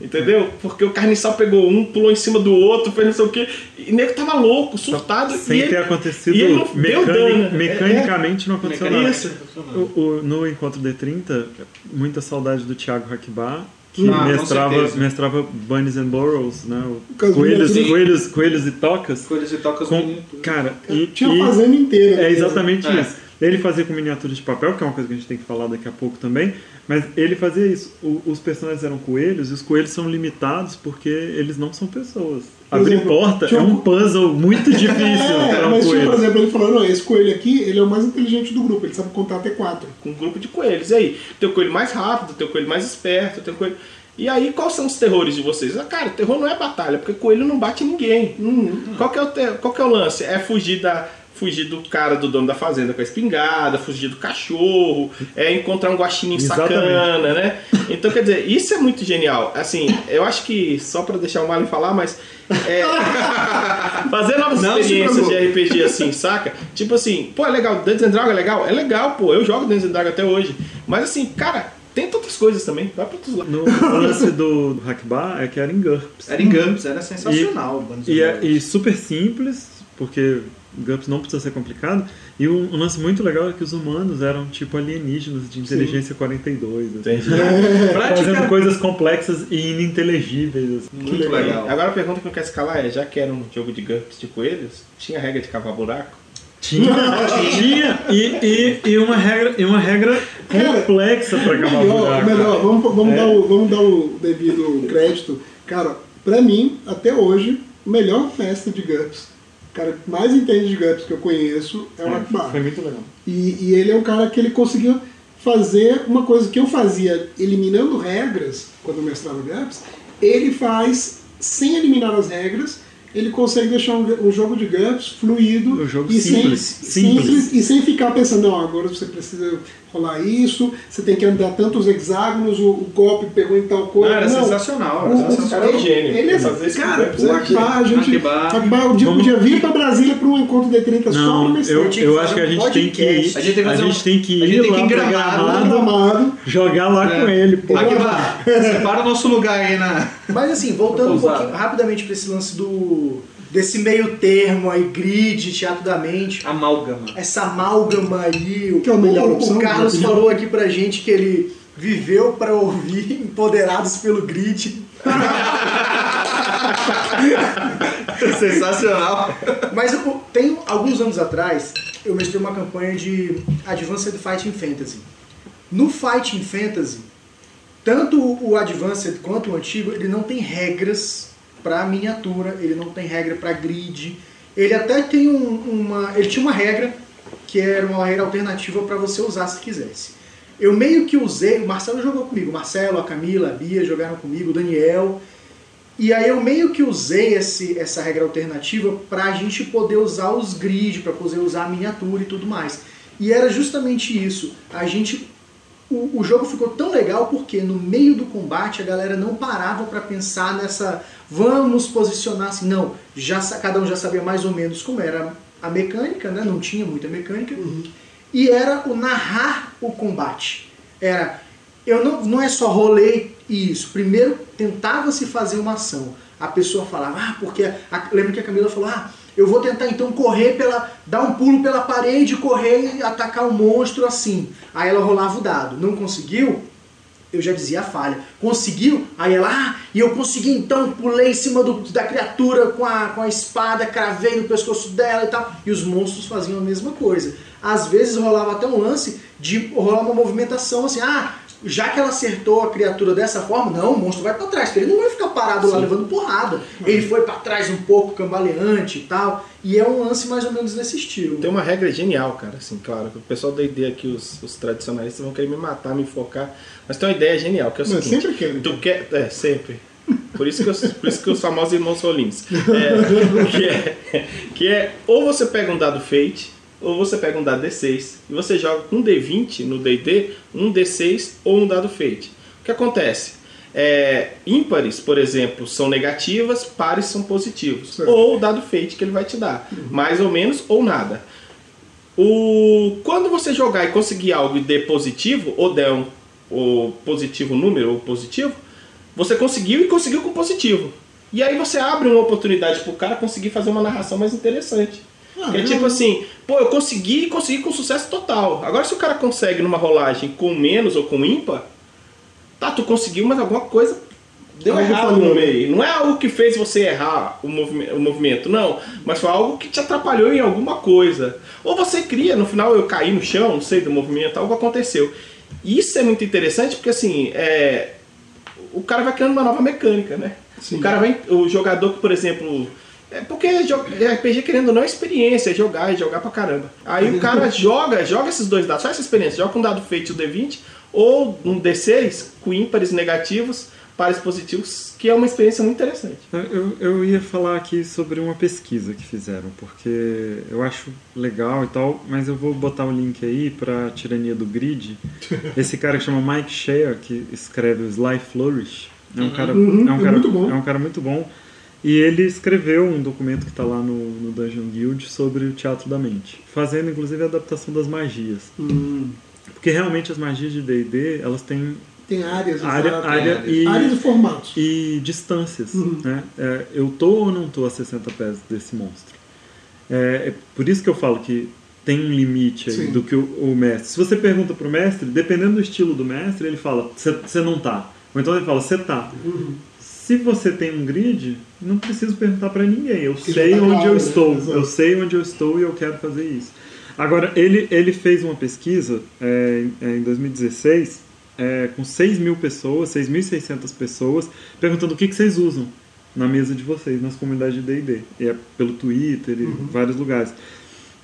Entendeu? Porque o carniçal pegou um, pulou em cima do outro, fez não sei o quê. E o nego tava louco, surtado. Sem e ter ele, acontecido e ele não deu mecani- dano. mecanicamente não aconteceu nada. Isso. O- o- no Encontro D30, muita saudade do Thiago Hackbar, que Ah, mestrava, mestrava Bunnies and Burrows, né? Coelhos, coelhos, coelhos e tocas. Coisas e tocas Com, cara, e, Tinha e- a fazenda inteira. é exatamente É. isso. Ele fazia com miniaturas de papel, que é uma coisa que a gente tem que falar daqui a pouco também, mas ele fazia isso. O- os personagens eram coelhos e os coelhos são limitados porque eles não são pessoas. Abrir exemplo, porta é um- puzzle muito difícil É, para um mas coelho. por exemplo, ele falou, não, esse coelho aqui, ele é o mais inteligente do grupo, ele sabe contar até quatro. com um grupo de coelhos. E aí? Tem o coelho mais rápido, tem o coelho mais esperto, tem o coelho. E aí, quais são os terrores de vocês? Ah, cara, o terror não é batalha, porque coelho não bate ninguém. Qual, que é o te- qual que é o lance? É fugir da. Fugir do cara do dono da fazenda com a espingarda, fugir do cachorro, é encontrar um guaxinim Exatamente. sacana, né? Então, quer dizer, isso é muito genial. Assim, eu acho que, só pra deixar o Marlon falar, mas é, fazer novas Não experiências de. RPG assim, saca? Tipo assim, pô, é legal, Dungeons and Dragons é legal? É legal, pô, eu jogo Dungeons and Dragons até hoje. Mas assim, cara, tenta outras coisas também, vai pra outros lados. No o lance do, do Hackbar é que era em GURPS. Era em GURPS, era sensacional. E, and é, e super simples, porque GURPS não precisa ser complicado. E um, um lance muito legal é que os humanos eram tipo alienígenas de inteligência 42. Assim, Entendi. fazendo coisas complexas e ininteligíveis. Assim. Muito legal. Agora a pergunta que eu quero escalar é, já que era um jogo de GURPS de coelhos, tinha regra de cavar buraco? Tinha, tinha e, e, e uma regra, e uma regra complexa para acabar o melhor, buraco. melhor, vamos, vamos, É. dar o, vamos dar o devido crédito. Cara, pra mim, até hoje, o melhor mestre de GURPS, o cara que mais entende de GURPS que eu conheço é o É, Akbar. foi muito legal. E, e ele é um cara que ele conseguiu fazer uma coisa que eu fazia eliminando regras quando eu mestrava GURPS, ele faz sem eliminar as regras, ele consegue deixar um, um jogo de GURPS fluido Um jogo e simples, sem, simples. e sem ficar pensando, não, agora você precisa rolar isso, você tem que andar tantos hexágonos, o, o golpe pegou em tal coisa. Não, era Não, sensacional. Era o- o- sensacional. é um gênio. Ele é, cara, o Akbar, a gente. Akbar. Akbar, um dia. Vamos- podia vir pra Brasília para um encontro de 30 só Não, eu, mestrar. tinha que eu fazer acho que a gente tem que ir. A gente tem que A gente tem que ir tem lá que Gramado. Jogar lá É. com ele, pô. Vá. Separa o nosso lugar aí na. Mas assim, voltando um pouquinho rapidamente pra esse lance do desse meio termo aí, grid, teatro da mente, Amálgama. essa amálgama aí. Que é a melhor o, opção, o Carlos na minha falou aqui pra gente que ele viveu pra ouvir Empoderados pelo Grid. Sensacional. Mas eu, tem alguns anos atrás, eu mestrei uma campanha de Advanced Fighting Fantasy. No Fighting Fantasy, tanto o Advanced quanto o antigo, ele não tem regras para miniatura, ele não tem regra para grid. Ele até tem um- uma, ele tinha uma regra que era uma regra alternativa para você usar se quisesse. Eu meio que usei, o Marcelo jogou comigo, o Marcelo, a Camila, a Bia jogaram comigo, o Daniel. E aí eu meio que usei esse, essa regra alternativa para a gente poder usar os grid, para poder usar a miniatura e tudo mais. E era justamente isso. A gente o, o jogo ficou tão legal porque no meio do combate a galera não parava para pensar nessa vamos posicionar assim, não, já cada um já sabia mais ou menos como era a mecânica, né? Não tinha muita mecânica. E era o narrar o combate. Era eu não, não é só rolê e isso. Primeiro tentava se fazer uma ação. A pessoa falava, ah, porque. A, lembra que a Camila falou, ah, eu vou tentar então correr pela. dar um pulo pela parede, correr e atacar o monstro assim. Aí ela rolava o dado. Não conseguiu? Eu já dizia a falha. Conseguiu? Aí ela, ah, e eu consegui então, pulei em cima do- da criatura com a, com a espada, cravei no pescoço dela e tal. E os monstros faziam a mesma coisa. Às vezes rolava até um lance de rolar uma movimentação assim, ah, já que ela acertou a criatura dessa forma, não, o monstro vai pra trás, porque ele não vai ficar parado lá levando porrada. Ele foi pra trás um pouco, cambaleante e tal. E é um lance mais ou menos nesse estilo. Tem uma regra genial, cara, assim, claro. O pessoal da ideia aqui, os, os tradicionalistas, vão querer me matar, me enfocar. Mas tem uma ideia genial, que é o Mas seguinte. sempre querem. Tu quer. É, sempre. Por isso que os, por isso que os famosos irmãos Rolins. É, que, é, que é ou você pega um dado Fate, ou você pega um dado D6 e você joga um D20 no DD, um D6 ou um dado Fate. O que acontece? É, ímpares, por exemplo, são negativas, pares são positivos. Certo. Ou o dado Fate que ele vai te dar. Mais ou menos, ou nada. O, quando você jogar e conseguir algo e der positivo, ou der um o positivo número ou positivo, você conseguiu e conseguiu com positivo. E aí você abre uma oportunidade pro cara conseguir fazer uma narração mais interessante. É tipo assim, pô, eu consegui e consegui com sucesso total. Agora se o cara consegue numa rolagem com menos ou com ímpar, tá, tu conseguiu, mas alguma coisa deu Algo errado no meio. Não é algo que fez você errar o, movime- o movimento, não. Mas foi algo que te atrapalhou em alguma coisa. Ou você cria, no final eu caí no chão, não sei, do movimento, algo aconteceu. Isso é muito interessante porque assim, é, o cara vai criando uma nova mecânica, né? Sim. O cara vai. O jogador que, por exemplo. É porque RPG, querendo ou não, é experiência, é jogar, é jogar pra caramba. Aí o cara joga, joga esses dois dados, só essa experiência, joga um dado feito o D20 ou um D6 com ímpares negativos, pares positivos, que é uma experiência muito interessante. Eu, eu ia falar aqui sobre uma pesquisa que fizeram, porque eu acho legal e tal, mas eu vou botar o link aí pra Tirania do Grid. Esse cara que chama Mike Shea, que escreve o Sly Flourish, é um cara, Uhum, é um é cara, muito bom. é um cara muito bom. E ele escreveu um documento que está lá no, no Dungeon Guild sobre o teatro da mente, fazendo inclusive a adaptação das magias. Hum, Porque realmente as magias de D&D, elas têm tem áreas, área, área e, áreas e formatos. e distâncias. Uhum. Né? É, eu tô ou não tô a 60 pés desse monstro? É, é por isso que eu falo que tem um limite do que o, o mestre. Se você pergunta pro mestre, dependendo do estilo do mestre, ele fala, você não tá. Ou então ele fala, você tá. Uhum. Se você tem um grid, não preciso perguntar para ninguém. Eu Porque sei tá onde claro, eu né? estou. Exato. Eu sei onde eu estou e eu quero fazer isso. Agora, ele, ele fez uma pesquisa é, em- em 2016 é, com 6 mil pessoas, 6.600 pessoas, perguntando o que, que vocês usam na mesa de vocês, nas comunidades de D&D. E é pelo Twitter e vários lugares.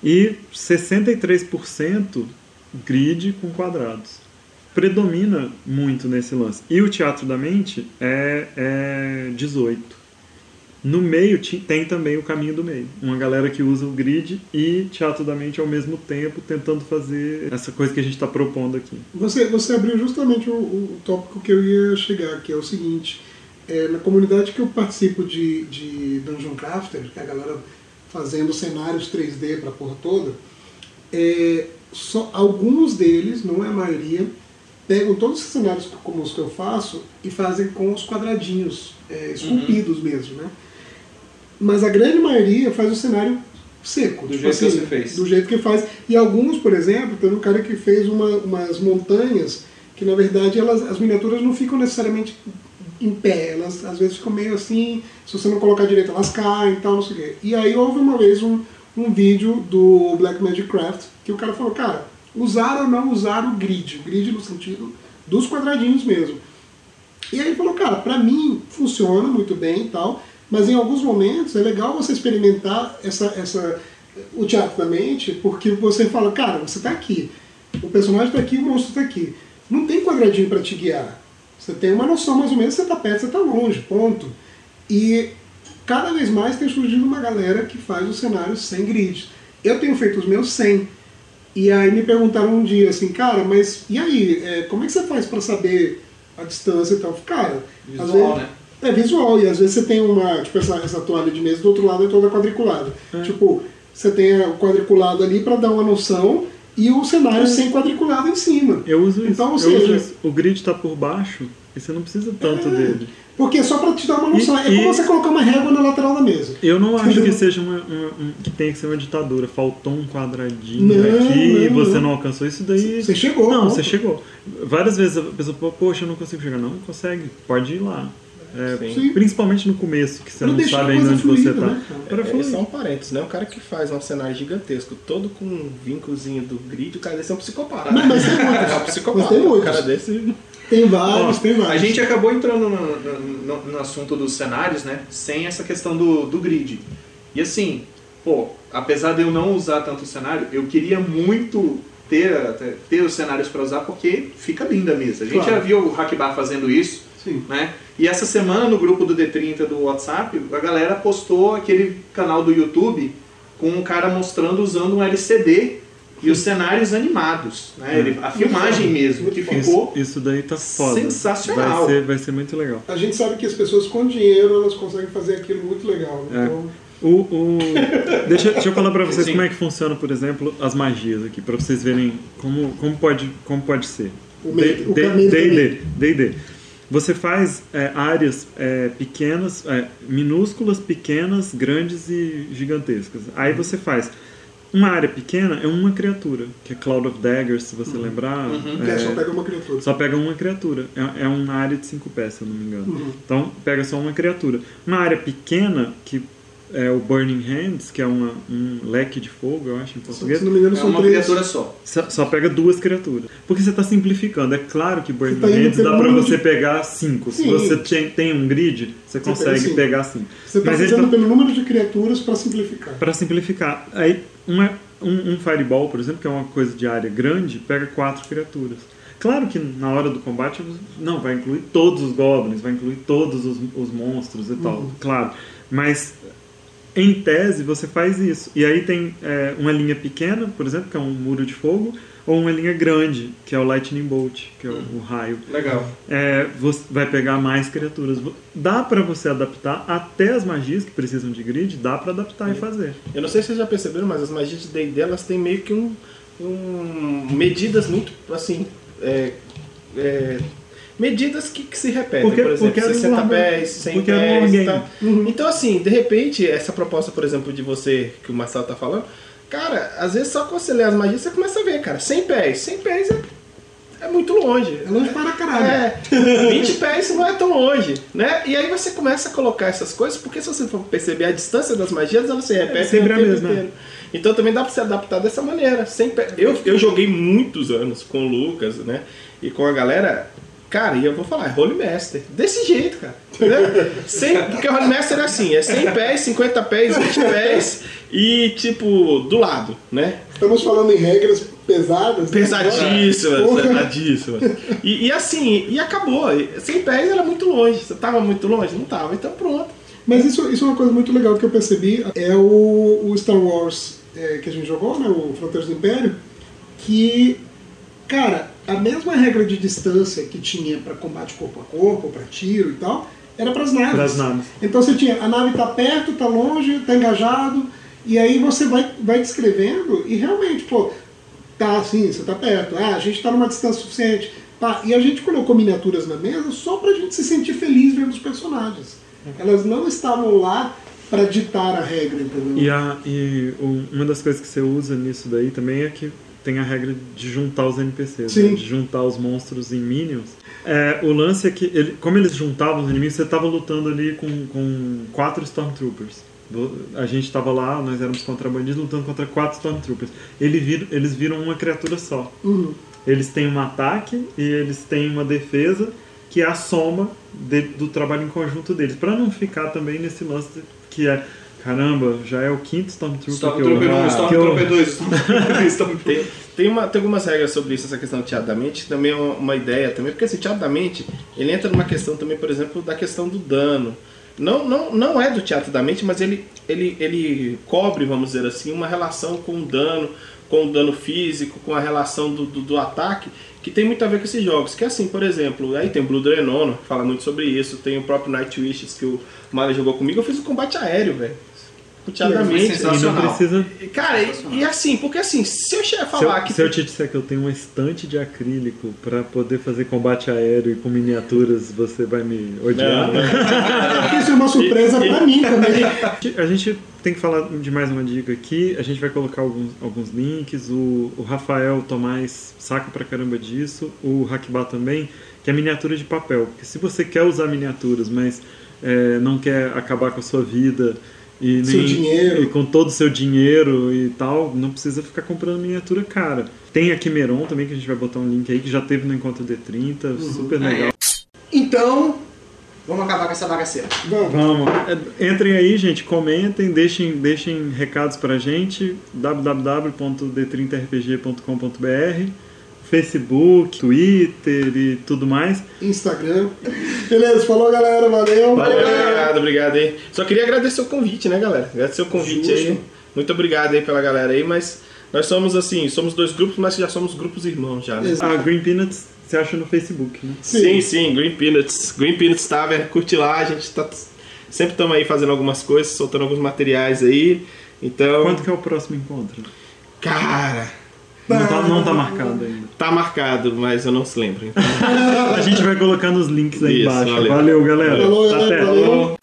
E 63% grid com quadrados. Predomina muito nesse lance. E o Teatro da Mente é, é 18. No meio tem também o caminho do meio. Uma galera que usa o grid e Teatro da Mente ao mesmo tempo, tentando fazer essa coisa que a gente está propondo aqui. Você, você abriu justamente o, o tópico que eu ia chegar, que é o seguinte. é, na comunidade que eu participo de, de Dungeon Crafter, que é a galera fazendo cenários 3D para a porra toda, é, só alguns deles, não é a maioria, pegam todos esses cenários como os que eu faço e fazem com os quadradinhos é, esculpidos mesmo, né? Mas a grande maioria faz o cenário seco. Do tipo jeito que assim, você fez. Do jeito que faz. E alguns, por exemplo, tem um cara que fez uma- umas montanhas que, na verdade, elas, as miniaturas não ficam necessariamente em pé. Elas, às vezes, ficam meio assim, se você não colocar direito, elas caem e tal, não sei o quê. E aí houve uma vez um, um vídeo do Black Magic Craft que o cara falou, cara, usar ou não usar o grid. Grid no sentido dos quadradinhos mesmo. E aí ele falou, cara, pra mim funciona muito bem e tal, mas em alguns momentos é legal você experimentar essa, essa, o teatro da mente, porque você fala, cara, você tá aqui, o personagem tá aqui, o monstro tá aqui. Não tem quadradinho pra te guiar. Você tem uma noção mais ou menos, você tá perto, você tá longe, ponto. E cada vez mais tem surgido uma galera que faz os cenários sem grids. Eu tenho feito os meus sem. E aí me perguntaram um dia assim, cara, mas e aí, é, como é que você faz pra saber a distância e tal? Cara, às Visual, vezes- né? é visual, e às vezes você tem uma, tipo, essa, essa toalha de mesa do outro lado é toda quadriculada. Tipo, você tem o quadriculado ali pra dar uma noção e o cenário sem quadriculado em cima. Eu uso isso. Então, ou eu uso seja- isso. O grid está por baixo e você não precisa tanto É. dele. Porque é só pra te dar uma noção. E- é como e- você colocar uma régua na lateral da mesa. Eu não acho que seja uma, uma- um- que tenha que ser uma ditadura. Faltou um quadradinho Não, aqui e não, você não. não alcançou isso daí. Você chegou, Não, você chegou. Várias vezes a pessoa, "Pô, poxa, eu não consigo chegar. Não, consegue. Pode ir lá. É. Principalmente no começo, que você Pra não deixar sabe ainda onde você fluida, tá. né, cara? Para É, fluir. só um parênteses, né? O cara que faz um cenário gigantesco, todo com um vínculozinho do grid, o cara desse é um psicopata. Mas- mas tem muitos. É um psicopata. Mas tem O muitos. cara desse. Tem vários, Ó, tem vários. A gente acabou entrando no, no- no- no assunto dos cenários, né? Sem essa questão do, do grid. E assim, pô, apesar de eu não usar tanto o cenário, eu queria muito ter, ter os cenários para usar porque fica linda a mesa. A gente Claro. já viu o Hackbar fazendo isso, Sim. né? E essa semana no grupo do D30 do WhatsApp, a galera postou aquele canal do YouTube com um cara mostrando usando um LCD e os cenários animados, né? Ele- a filmagem mesmo, que ficou Isso, isso daí tá foda. sensacional. Vai ser, vai ser muito legal. A gente sabe que as pessoas com dinheiro elas conseguem fazer aquilo muito legal. né? É. Então, O, o- deixa, deixa eu falar pra vocês Sim. como é que funciona, por exemplo, as magias aqui, pra vocês verem como, como, pode, como pode ser. D&D, D&D. Você faz é, áreas é, pequenas, é, minúsculas, pequenas, grandes e gigantescas. Aí você faz uma área pequena é uma criatura, que é Cloud of Daggers, se você lembrar. é, é, só pega uma criatura. só pega uma criatura. É, é uma área de cinco pés, se eu não me engano. Uhum. Então, pega só uma criatura. Uma área pequena, que é o Burning Hands, que é uma, um leque de fogo, eu acho, em português, Se não me engano, É são uma três. criatura só. só, só pega duas criaturas. Porque você está simplificando. É claro que Burning tá Hands dá para você de- pegar cinco. Se Sim. você tem, tem um grid, você consegue cinco. pegar cinco. Você está fazendo tá- pelo número de criaturas para simplificar. Para simplificar, aí uma, um, um Fireball, por exemplo, que é uma coisa de área grande, pega quatro criaturas. Claro que na hora do combate, não, vai incluir todos os goblins, vai incluir todos os, os monstros e tal, claro. Mas em tese você faz isso. E aí tem é, uma linha pequena, por exemplo, que é um muro de fogo, ou uma linha grande, que é o Lightning Bolt, que é o, o raio Legal. é, você vai pegar mais criaturas. Dá pra você adaptar até as magias que precisam de grid, dá pra adaptar e fazer. Eu não sei se vocês já perceberam, mas as magias de D&D elas têm meio que um, um- medidas muito assim, é, é, medidas que, que se repetem, Porque- por exemplo, porque era um 60 wargame. pés, 100 Porque era um pés e tal. Então assim, de repente, essa proposta, por exemplo, de você, que o Marcelo tá falando, cara, às vezes só com você ler as magias você começa a ver, cara, 100 pés, 100 pés é é muito longe. É longe para caralho. É, 20 pés não é tão longe, né? E aí você começa a colocar essas coisas, porque se você for perceber a distância das magias, ela se repete sempre o a mesma. inteiro. Então também dá pra se adaptar dessa maneira. Sem pé. eu, eu joguei muitos anos com o Lucas, né? E com a galera. Cara, e eu vou falar, é Holy Master. Desse jeito, cara. Entendeu? Sem, porque o Holy Master é assim, é 100 pés, 50 pés, 20 pés e tipo, do lado, né? Estamos falando em regras pesadas. né? Pesadíssimas, Porra. pesadíssimas. E, e assim, e acabou. E 100 pés era muito longe. Você tava muito longe? Não tava, então pronto. Mas isso, isso é uma coisa muito legal que eu percebi. É o, o Star Wars é, que a gente jogou, né? O Fronteiras do Império. Que, cara, a mesma regra de distância que tinha para combate corpo a corpo, para tiro e tal, era para as naves. Naves. Então você tinha, a nave tá perto, tá longe, tá engajado, e aí você vai, vai descrevendo e realmente, pô, tá assim, você tá perto, ah, a gente tá numa distância suficiente. Pá, e a gente colocou miniaturas na mesa só pra gente se sentir feliz vendo os personagens. Elas não estavam lá pra ditar a regra, entendeu? E, a, e uma das coisas que você usa nisso daí também é que tem a regra de juntar os NPCs, né? de juntar os monstros em minions. É, o lance é que, ele, como eles juntavam os inimigos, você estava lutando ali com, com quatro Stormtroopers. A gente estava lá, nós éramos contrabandistas lutando contra quatro Stormtroopers. Ele vir- eles viram uma criatura só. Uhum. Eles têm um ataque e eles têm uma defesa que é a soma de- do trabalho em conjunto deles. Pra não ficar também nesse lance que é, caramba, já é o quinto Stormtrooper que eu, Stormtrooper 1, que eu, Stormtrooper 2, Stormtrooper Stormtrooper Tem, tem, uma, tem algumas regras sobre isso, essa questão do teatro da mente, também é uma, uma ideia também, porque esse teatro da mente, ele entra numa questão também, por exemplo, da questão do dano. Não, não, não é do teatro da mente, mas ele, ele, ele cobre, vamos dizer assim, uma relação com o dano, com o dano físico, com a relação do, do, do ataque, que tem muito a ver com esses jogos. Que é assim, por exemplo, aí tem o Blue Drenono, que fala muito sobre isso, tem o próprio Night Wishes, que o Mário jogou comigo, eu fiz o combate aéreo, velho. O teatro da Foi mente. E não precisa. E, Cara, e, e assim, porque assim, se eu chegar a Se falar eu, que. se eu te disser que eu tenho uma estante de acrílico pra poder fazer combate aéreo e com miniaturas, você vai me odiar. Não, né? Isso é uma surpresa pra mim também. A gente tem que falar de mais uma dica aqui. A gente vai colocar alguns, alguns links. O, o Rafael Tomás saca pra caramba disso. O Hakiba também, que é miniatura de papel. Porque se você quer usar miniaturas, mas é, não quer acabar com a sua vida e Seu nem dinheiro. e com todo o seu dinheiro e tal, não precisa ficar comprando miniatura cara. Tem a Quimeron também, que a gente vai botar um link aí, que já teve no Encontro D30, super legal. Então, vamos acabar com essa bagaceira. Vamos. Vamos. É, Entrem aí, gente, comentem, deixem, deixem recados pra gente. www.d30rpg.com.br Facebook, Twitter e tudo mais. Instagram. Beleza, falou galera, valeu. Valeu, obrigado, obrigado aí. Só queria agradecer o convite, né, galera? Agradecer o convite aí. Justo. Muito obrigado aí pela galera aí, mas nós somos assim, somos dois grupos, mas já somos grupos irmãos já, né? Exato. A Green Peanuts você acha no Facebook, né? Sim, sim, Green Peanuts. Green Peanuts Tavern, curte lá, a gente tá sempre estamos aí fazendo algumas coisas, soltando alguns materiais aí. Então, Quanto que é o próximo encontro? cara, Não tá, não tá marcado ainda. Tá marcado, mas eu não se lembro. Então, A gente vai colocar nos links aí Isso, embaixo. valeu. Valeu, galera. Falou, galera, Até. valeu.